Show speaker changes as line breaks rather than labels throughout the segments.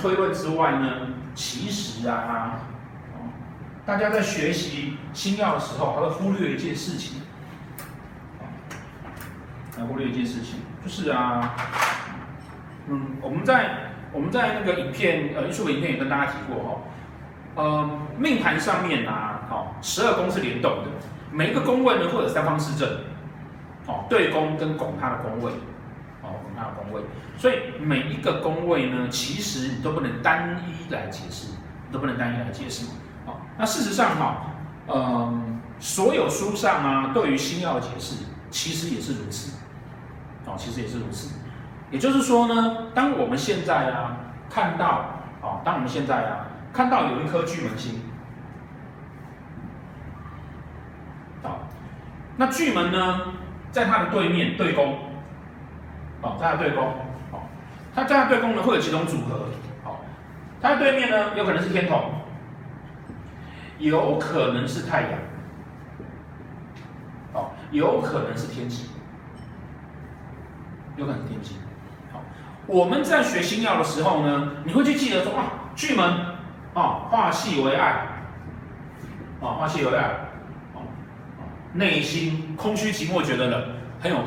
推论之外呢，其实啊，大家在学习星曜的时候，还会忽略一件事情，还忽略一件事情，就是啊，嗯，我们在我们在那个影片呃，艺术的影片也跟大家提过哈，呃，命盘上面啊，好，十二宫是联动的，每一个宫位呢会有三方四正，哦，对宫跟拱它的宫位。那宫位，所以每一个宫位呢，其实你都不能单一来解释，都不能单一来解释。好，那事实上哈，嗯，所有书上啊，对于星曜的解释，其实也是如此。哦，其实也是如此。也就是说呢，当我们现在啊看到，哦，当我们现在啊看到有一颗巨门星，好，那巨门呢，在它的对面对宫。哦，它的对宫，哦，它这样对宫呢会有几种组合，哦，它的对面呢有可能是天同，有可能是太阳，哦，有可能是天机，有可能是天机，好，我们在学星曜的时候呢，你会去记得说啊，巨门，哦，化气为爱，哦，化气为爱，哦，内心空虚寂寞，觉得冷，很有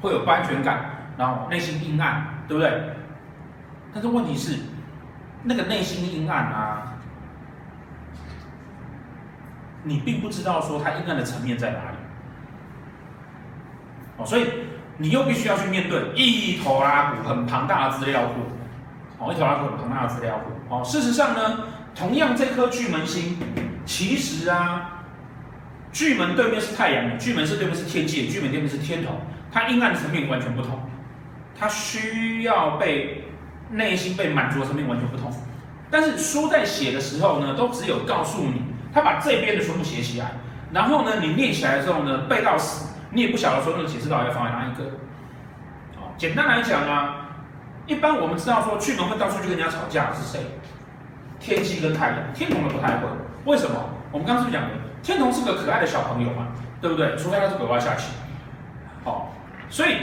会有不安全感。然后内心阴暗，对不对？但是问题是，那个内心阴暗啊，你并不知道说它阴暗的层面在哪里。哦，所以你又必须要去面对一头拉骨很庞大的资料库。哦，一头拉骨很庞大的资料库。哦，事实上呢，同样这颗巨门星，其实啊，巨门对面是太阳，巨门是对面是天机，巨门对面是天同，它阴暗的层面完全不同。他需要被内心被满足的层面完全不同，但是书在写的时候呢，都只有告诉你，他把这边的全部写起来，然后呢，你念起来之后呢，背到死，你也不晓得说那个解释到底要放在哪一个。哦，简单来讲啊，一般我们知道说巨门会到处去跟人家吵架是谁？天机跟太阳，天同的不太会。为什么？我们刚刚是不是讲的，天同是个可爱的小朋友嘛，对不对？除非他是鬼娃下棋。好，所以。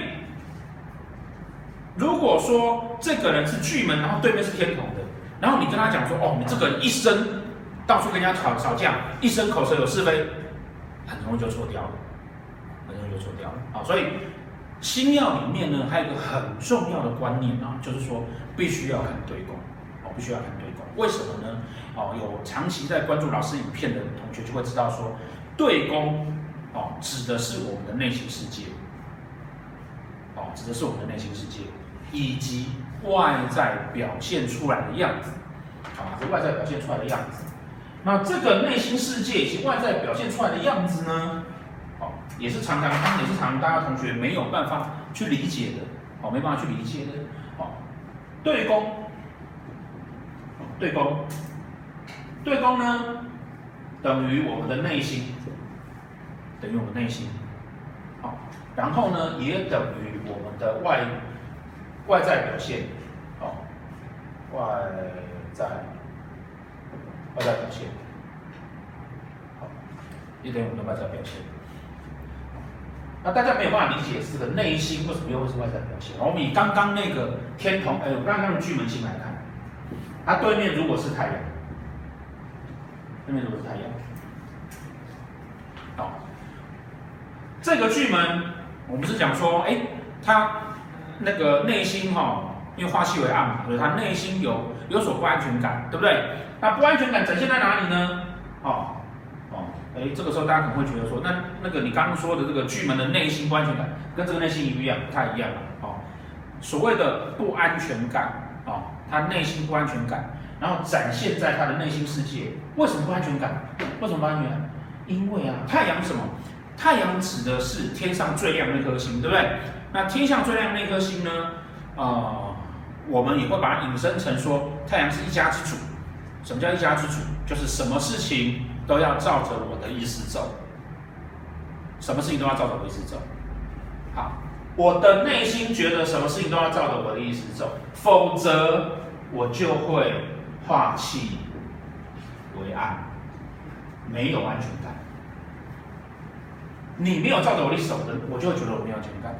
如果说这个人是巨门，然后对面是天同的，然后你跟他讲说，哦，你这个人一生到处跟人家吵吵架，一生口舌有是非，很容易就错掉了，很容易就错掉了。好，所以星曜里面呢，还有一个很重要的观念啊，就是说必须要看对宫，哦，必须要看对宫。为什么呢？哦，有长期在关注老师影片的同学就会知道说，对宫哦，指的是我们的内心世界，哦，指的是我们的内心世界。以及外在表现出来的样子，啊，这外在表现出来的样子，那这个内心世界以及外在表现出来的样子呢，好，也是常常，也是常大家同学没有办法去理解的，哦，没办法去理解的，哦，对公，对公，对公呢，等于我们的内心，等于我们内心，好，然后呢，也等于我们的外。外在表现，哦，外在，外在表现，好，一等于我们的外在表现。那大家没有办法理解这个内心为什么又会是外在表现？我们以刚刚那个天同，哎，我刚刚的巨门星来看，它对面如果是太阳，对面如果是太阳，好，这个巨门，我们是讲说，哎，它。那个内心哈、哦，因为化气为暗嘛，所以他内心有有所不安全感，对不对？那不安全感展现在哪里呢？哦哦，哎，这个时候大家可能会觉得说，那那个你刚刚说的这个巨门的内心不安全感，跟这个内心一不一样？不太一样了。哦，所谓的不安全感，哦，他内心不安全感，然后展现在他的内心世界。为什么不安全感？为什么不安全感？因为啊，太阳什么？太阳指的是天上最亮的那颗星，对不对？那天上最亮那颗星呢？呃，我们也会把它引申成说，太阳是一家之主。什么叫一家之主？就是什么事情都要照着我的意思走。什么事情都要照着我的意思走。好，我的内心觉得什么事情都要照着我的意思走，否则我就会化气为暗，没有安全感。你没有照着我的意思走的，我就会觉得我没有安全感。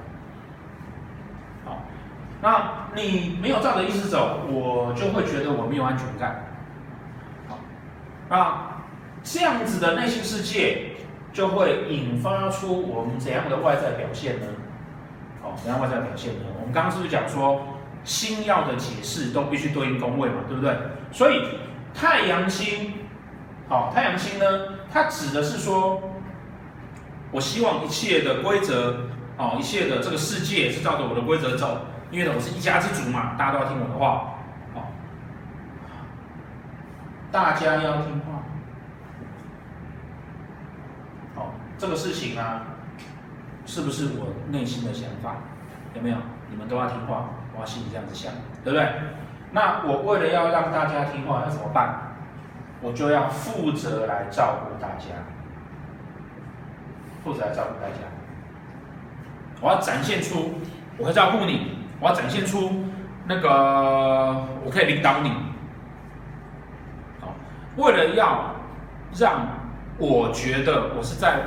那你没有照着意思走，我就会觉得我没有安全感。好，那这样子的内心世界就会引发出我们怎样的外在表现呢？好，怎样外在表现呢？我们刚刚是不是讲说，星曜的解释都必须对应宫位嘛，对不对？所以太阳星，好，太阳星呢，它指的是说，我希望一切的规则，哦，一切的这个世界是照着我的规则走。因为，我是一家之主嘛，大家都要听我的话，哦，大家要听话，哦，这个事情啊，是不是我内心的想法？有没有？你们都要听话，我要心里这样子想，对不对？那我为了要让大家听话，要怎么办？我就要负责来照顾大家，负责来照顾大家，我要展现出我会照顾你。我要展现出那个我可以领导你，好，为了要让我觉得我是在，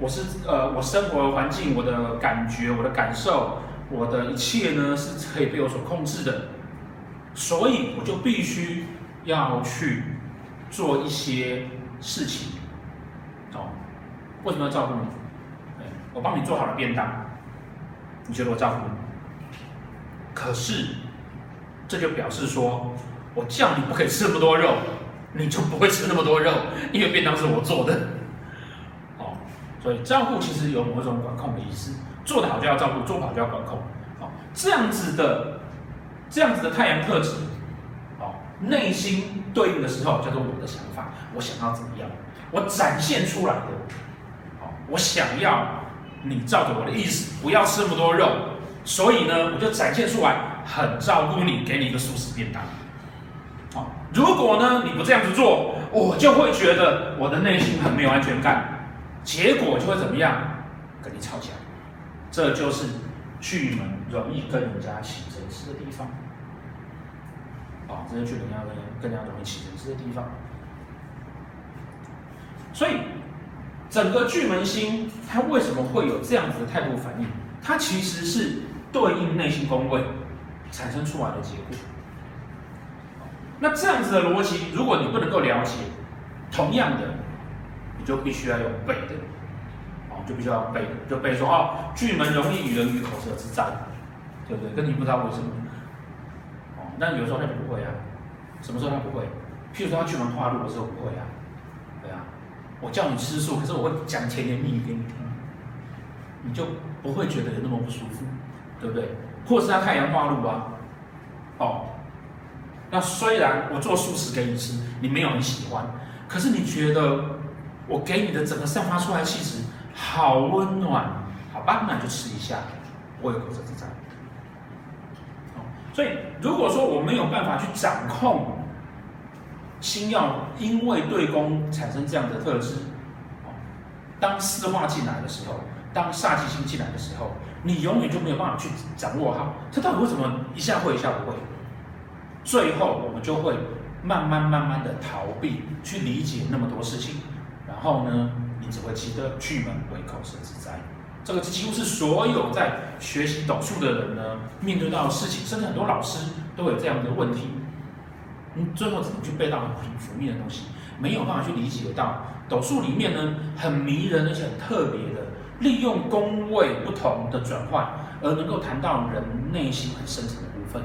我是呃，我生活环境、我的感觉、我的感受、我的一切呢是可以被我所控制的，所以我就必须要去做一些事情，哦，为什么要照顾你？我帮你做好了便当，你觉得我照顾你？可是，这就表示说，我叫你不可以吃那么多肉，你就不会吃那么多肉，因为便当是我做的。哦，所以照顾其实有某种管控的意思，做得好就要照顾，做不好就要管控。哦，这样子的，这样子的太阳特质，哦，内心对应的时候叫做我的想法，我想要怎么样，我展现出来的，哦，我想要你照着我的意思，不要吃那么多肉。所以呢，我就展现出来，很照顾你，给你一个素食便当。好，如果呢你不这样子做，我就会觉得我的内心很没有安全感，结果就会怎么样？跟你吵架。这就是巨门容易跟人家起争执的地方。啊，这是巨门要跟更加容易起争执的地方。所以，整个巨门星它为什么会有这样子的态度反应？它其实是。对应内心宫位产生出来的结果，那这样子的逻辑，如果你不能够了解，同样的，你就必须要有背的，哦，就必须要背，就背说哦，巨门容易与人与口舌之争，对不对？跟你不知道为什么，哦，那有时候他就不会啊，什么时候他不会？譬如说他巨门化禄的时候不会啊，对啊，我叫你吃素，可是我会讲甜言蜜语给你听，你就不会觉得有那么不舒服。对不对？或是他太阳化禄啊，哦，那虽然我做素食给你吃，你没有很喜欢，可是你觉得我给你的整个散发出来气质好温暖，好吧，那就吃一下，我有口舌之争。哦，所以如果说我没有办法去掌控星曜，因为对宫产生这样的特质，哦，当四化进来的时候，当煞气星进来的时候。你永远就没有办法去掌握好，这到底为什么一下会一下不会？最后我们就会慢慢慢慢的逃避去理解那么多事情，然后呢，你只会记得巨门为口舌之灾。这个几乎是所有在学习斗数的人呢面对到的事情，甚至很多老师都有这样的问题。你最后只能去背到很浮面的东西，没有办法去理解到斗数里面呢很迷人而且很特别的。利用宫位不同的转换，而能够谈到人内心很深层的部分，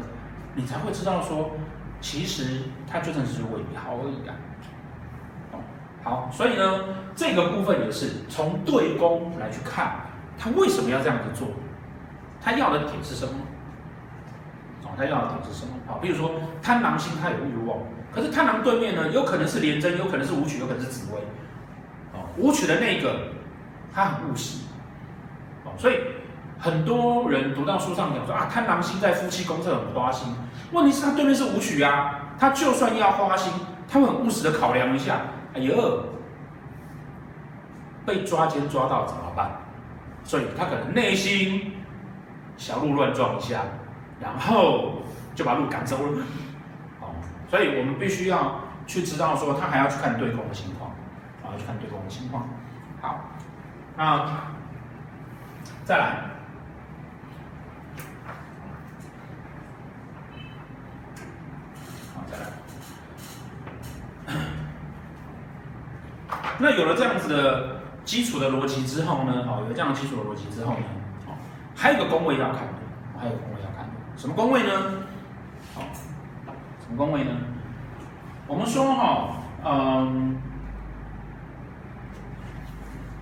你才会知道说，其实他就算是为你好而已啊。好，所以呢，这个部分也是从对宫来去看，他为什么要这样子做，他要的点是什么？哦，他要的点是什么？好，比如说贪狼星，他有欲望，可是贪狼对面呢，有可能是廉贞，有可能是武曲，有可能是紫微。哦，武曲的那个，他很务实。所以很多人读到书上讲说啊，贪狼星在夫妻宫，这很花心。问题是他对面是武曲啊，他就算要花心，他会很务实的考量一下。哎呦，被抓奸抓到怎么办？所以他可能内心小鹿乱撞一下，然后就把鹿赶走了。哦，所以我们必须要去知道说，他还要去看对宫的情况，啊，要去看对宫的情况。好，那。再来，好，再来。那有了这样子的基础的逻辑之后呢？好，有了这样基础的逻辑之后呢？好，还有个工位要看的，还有工位要看，什么工位呢？好，什么工位呢？我们说哈、哦，嗯。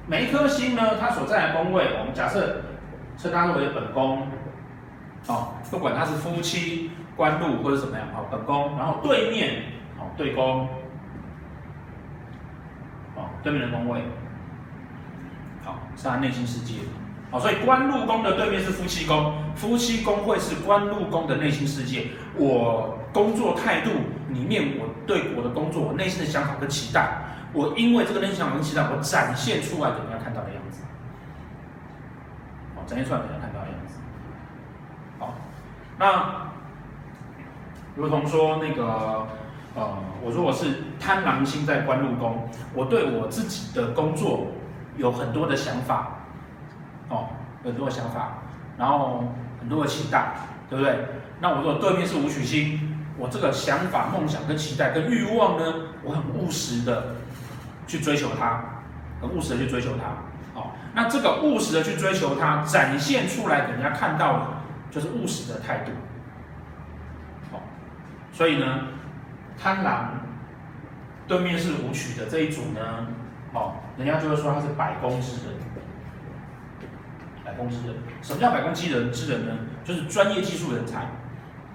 每一颗星呢，它所在的宫位，我们假设称它为本宫，哦，不管它是夫妻、官禄或者怎么样，哦，本宫，然后对面，哦，对宫。哦对面的宫位，好，是他内心世界，好，所以官禄宫的对面是夫妻宫，夫妻宫会是官禄宫的内心世界。我工作态度里面，我对我的工作，我内心的想法跟期待，我因为这个内心想法跟期待，我展现出来给人家看到的样子，好，展现出来给人家看到的样子，好，那如同说那个。呃，我说我是贪狼星在官禄宫，我对我自己的工作有很多的想法，哦，很多的想法，然后很多的期待，对不对？那我说对面是武曲星，我这个想法、梦想跟期待跟欲望呢，我很务实的去追求它，很务实的去追求它，哦，那这个务实的去追求它，展现出来给人家看到的，就是务实的态度，哦，所以呢。贪狼对面是武曲的这一组呢，哦，人家就会说他是百工之人。百工之人，什么叫百工之人之人呢？就是专业技术人才。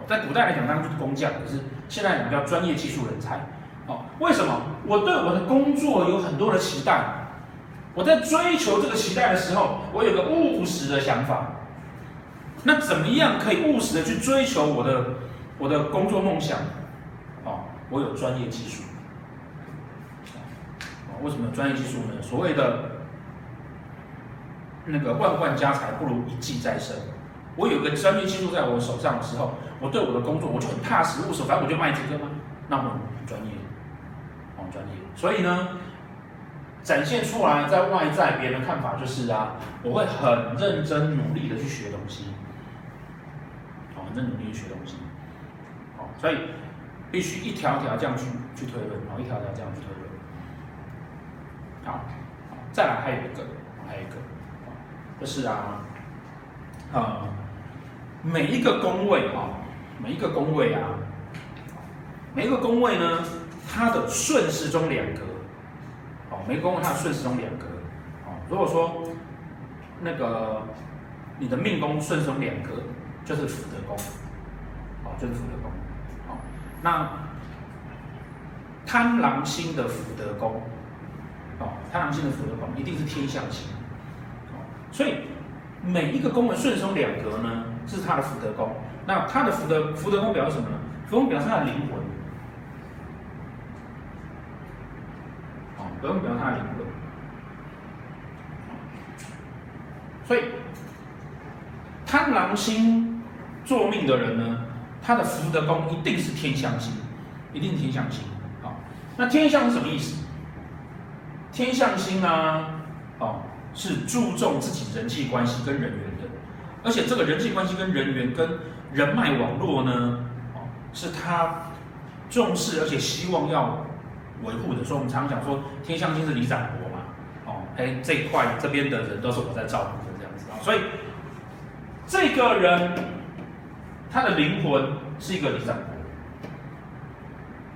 在古代来讲，当然就是工匠，可是现在我们叫专业技术人才。哦，为什么？我对我的工作有很多的期待，我在追求这个期待的时候，我有个务实的想法。那怎么样可以务实的去追求我的我的工作梦想？哦我有专业技术，啊，为什么有专业技术呢？所谓的那个万贯家财不如一技在身。我有个专业技术在我手上的时候，我对我的工作我就很踏实务实，反正我就卖这个嘛，那么专业，专业。所以呢，展现出来在外在别人的看法就是啊，我会很认真努力的去学东西，好，很认真努力去学东西，好，所以。必须一条条这样去去推论，然后一条条这样去推论。好，再来还有一个，还有一个，就是啊，呃，每一个宫位啊，每一个宫位啊，每一个宫位呢，它的顺时钟两格，哦，每个宫位它的顺时钟两格，哦，如果说那个你的命宫顺时钟两格，就是福德宫，哦，就是福德宫。哦那贪狼星的福德宫，哦，贪狼星的福德宫一定是天象星，哦，所以每一个宫位顺时钟两格呢，是他的福德宫。那他的福德福德宫表示什么呢？福德宫表示他的灵魂，不用表他的灵魂。所以贪狼星坐命的人呢，他的福德宫一定是天象星，一定是天象星。好，那天象是什么意思？天象星呢？哦，是注重自己人际关系跟人缘的，而且这个人际关系跟人缘跟人脉网络呢，是他重视而且希望要维护的。所以我们常常讲说，天相星是李展博嘛，哦，哎，这一块这边的人都是我在照顾的这样子啊。所以这个人。他的灵魂是一个李展博，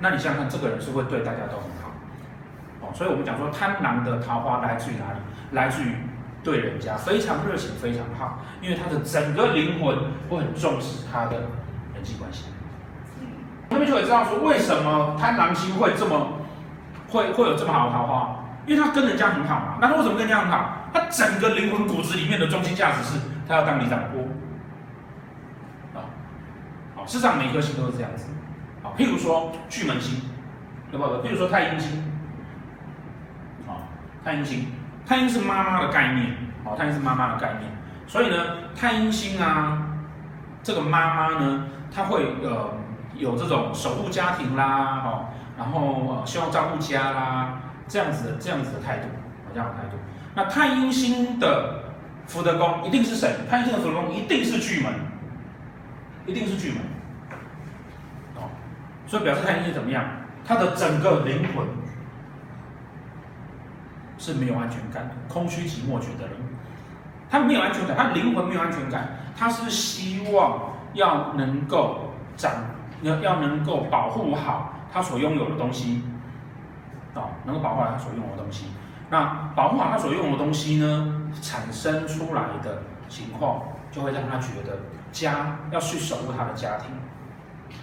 那你想想看，这个人是会对大家都很好，哦，所以我们讲说贪婪的桃花来自于哪里？来自于对人家非常热情、非常好，因为他的整个灵魂会很重视他的人际关系。那么就会知道说，为什么贪狼星会这么会会有这么好的桃花？因为他跟人家很好嘛。那他为什么跟人家很好？他整个灵魂骨子里面的中心价值是，他要当里长伯。事实上，每颗星都是这样子。好，譬如说巨门星，对不对？譬如说太阴星，啊，太阴星，太阴是妈妈的概念，好，太阴是妈妈的概念。所以呢，太阴星啊，这个妈妈呢，她会呃有这种守护家庭啦，哦，然后呃希望照顾家啦，这样子的这样子的态度，这样的态度。那太阴星的福德宫一定是谁？太阴星的福德宫一定是巨门，一定是巨门。哦所以表示太阴星怎么样？他的整个灵魂，是没有安全感的，空虚寂寞觉得人，他没有安全感，他灵魂没有安全感，他是希望要能够长，要要能够保护好他所拥有的东西，哦，能够保护好他所拥有的东西。那保护好他所拥有的东西呢，产生出来的情况，就会让他觉得家要去守护他的家庭，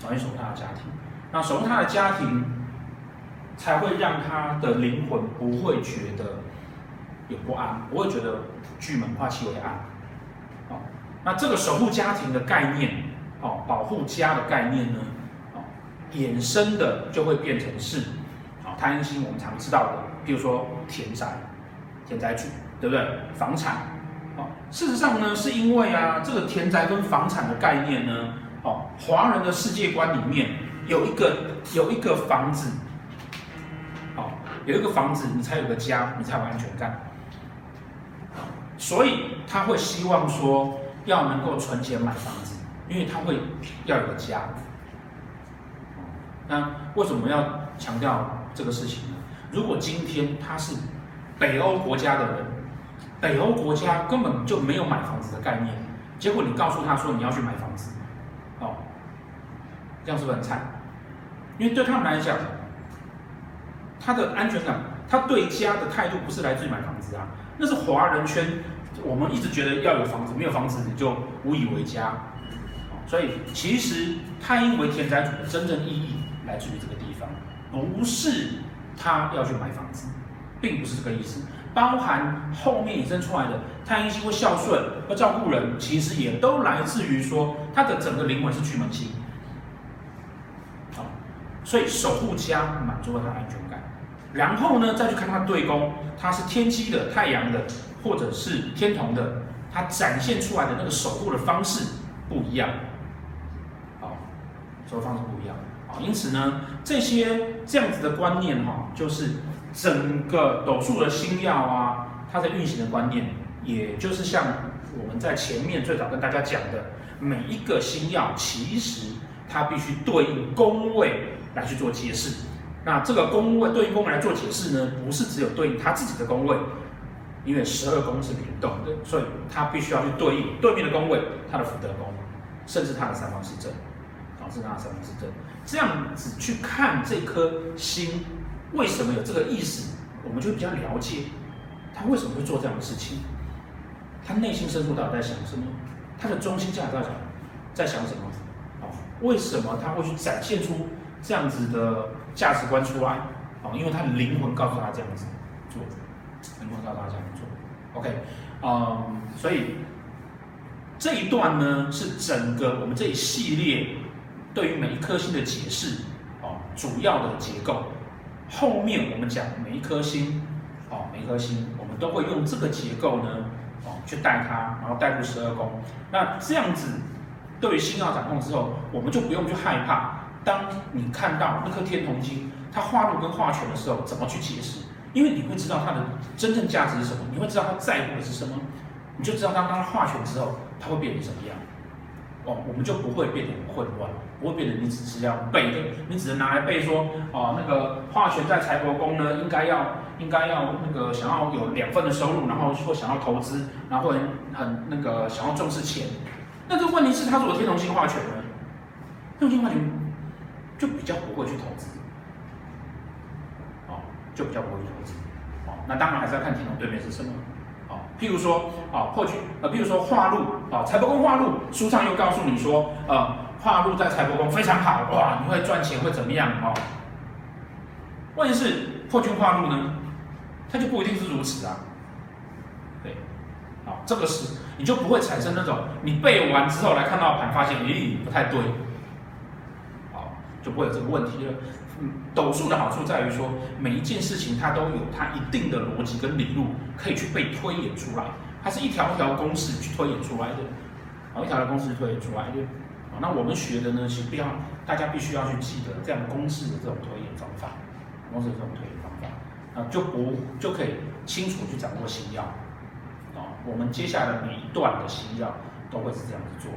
要去守护他的家庭。那守护他的家庭，才会让他的灵魂不会觉得有不安，不会觉得巨门化气为暗。哦，那这个守护家庭的概念，哦，保护家的概念呢，衍生的就会变成是，啊贪心我们常知道的，比如说田宅、田宅主，对不对？房产，啊，事实上呢，是因为啊，这个田宅跟房产的概念呢，哦，华人的世界观里面。有一个有一个房子，好，有一个房子，你才有个家，你才有安全感。所以他会希望说，要能够存钱买房子，因为他会要有个家。那为什么要强调这个事情呢？如果今天他是北欧国家的人，北欧国家根本就没有买房子的概念，结果你告诉他说你要去买房子，哦。这样是不是很惨？因为对他们来讲，他的安全感，他对家的态度不是来自于买房子啊，那是华人圈。我们一直觉得要有房子，没有房子你就无以为家。所以其实太阴为田宅主的真正意义来自于这个地方，不是他要去买房子，并不是这个意思。包含后面引申出来的太阴星会孝顺、会照顾人，其实也都来自于说他的整个灵魂是巨门星。好所以守护家满足了他的安全感，然后呢，再去看他对宫，他是天机的、太阳的，或者是天同的，他展现出来的那个守护的方式不一样，好，守护方式不一样，因此呢，这些这样子的观念哈，就是整个斗数的星耀啊，它的运行的观念，也就是像我们在前面最早跟大家讲的，每一个星耀其实它必须对应宫位。来去做解释，那这个宫位对应宫位来做解释呢，不是只有对应它自己的宫位，因为十二宫是联动的，所以它必须要去对应对面的宫位，它的福德宫，甚至它的三方四正，导致他的三方四正，这样子去看这颗心为什么有这个意识，我们就比较了解他为什么会做这样的事情，他内心深处到底在想什么，他的中心价值在想在想什么，啊，为什么他会去展现出？这样子的价值观出来，哦，因为他的灵魂告诉他这样子做，灵魂告诉他这样做，OK，嗯，所以这一段呢是整个我们这一系列对于每一颗星的解释，哦，主要的结构。后面我们讲每一颗星，哦，每一颗星我们都会用这个结构呢，哦，去带它，然后带入十二宫。那这样子对于星曜掌控之后，我们就不用去害怕。当你看到那颗天同星，它化禄跟化权的时候，怎么去解释？因为你会知道它的真正价值是什么，你会知道它在乎的是什么，你就知道当它化权之后，它会变成什么样。哦，我们就不会变得很混乱，不会变得你只是要背的，你只能拿来背说，哦，那个化权在财帛宫呢，应该要应该要那个想要有两份的收入，然后说想要投资，然后很很那个想要重视钱。那这个问题是，他如果天同星化权呢？天同星化权。就比较不会去投资，哦，就比较不会投资，哦，那当然还是要看天同对面是什么，譬如说，哦，或许，呃，譬如说化禄，啊，财帛宫化禄，书上又告诉你说，呃，化禄在财帛宫非常好，哇，你会赚钱，会怎么样，哦，问题是破军化禄呢，它就不一定是如此啊，对，好，这个是你就不会产生那种你背完之后来看到盘发现，咦，不太对。好就不会有这个问题了。斗数的好处在于说，每一件事情它都有它一定的逻辑跟理路，可以去被推演出来。它是一条一条公式去推演出来的，啊，一条条公式推演出来的。啊，那我们学的呢，其实不要大家必须要去记得这样公式的这种推演方法，公式的这种推演方法，啊，就不就可以清楚去掌握星曜。啊，我们接下来每一段的星曜都会是这样子做。